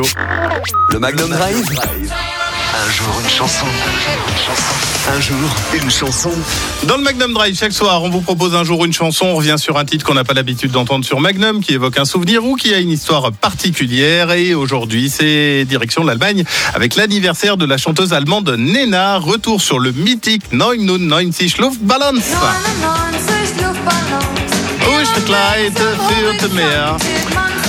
radio. Le Magnum Drive. Un jour une chanson. Un jour une chanson. Dans le Magnum Drive, chaque soir, on vous propose un jour une chanson. On revient sur un titre qu'on n'a pas l'habitude d'entendre sur Magnum, qui évoque un souvenir ou qui a une histoire particulière. Et aujourd'hui, c'est direction l'Allemagne avec l'anniversaire de la chanteuse allemande Nena. Retour sur le mythique 99 Luftballons. 99 Luftballons.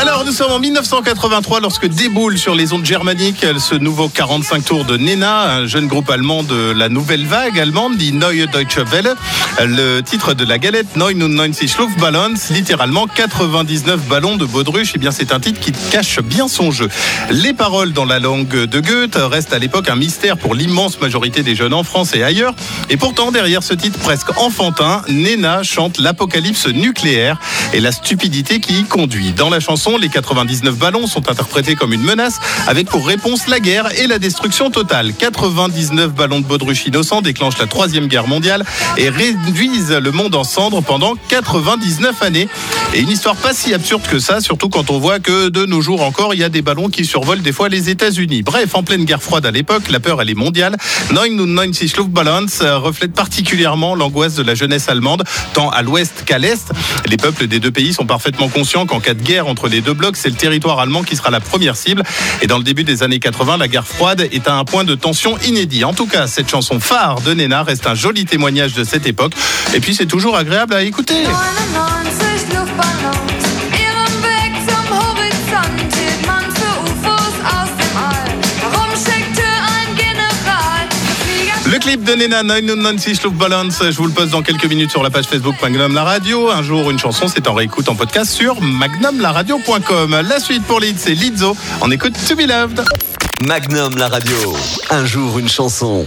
Alors, nous sommes en 1983 lorsque déboule sur les ondes germaniques ce nouveau 45 tours de Nena, un jeune groupe allemand de la nouvelle vague allemande, dit Neue Deutsche Welle. Le titre de la galette, 99 Luftballons, littéralement 99 ballons de baudruche. Eh bien, c'est un titre qui cache bien son jeu. Les paroles dans la langue de Goethe restent à l'époque un mystère pour l'immense majorité des jeunes en France et ailleurs. Et pourtant, derrière ce titre presque enfantin, Nena chante l'apocalypse nucléaire et la stupidité qui y conduit. Dans la chanson, les 99 ballons sont interprétés comme une menace, avec pour réponse la guerre et la destruction totale. 99 ballons de baudruche innocents déclenchent la troisième guerre mondiale et réduisent le monde en cendres pendant 99 années. Et une histoire pas si absurde que ça, surtout quand on voit que de nos jours encore, il y a des ballons qui survolent des fois les États-Unis. Bref, en pleine guerre froide à l'époque, la peur elle est mondiale. 99 Luftballons reflète particulièrement l'angoisse de la jeunesse allemande, tant à l'ouest qu'à l'est. Les peuples des deux pays sont parfaitement conscients qu'en cas de guerre entre les deux blocs, c'est le territoire allemand qui sera la première cible. Et dans le début des années 80, la guerre froide est à un point de tension inédit. En tout cas, cette chanson phare de Nena reste un joli témoignage de cette époque. Et puis, c'est toujours agréable à écouter. Le clip de Nena 99 Luftballons, je vous le poste dans quelques minutes sur la page Facebook Magnum La Radio. Un jour, une chanson, c'est en réécoute en podcast sur magnumlaradio.com. La suite pour Lead, c'est Lizzo. On écoute To Be Loved. Magnum la radio. Un jour une chanson.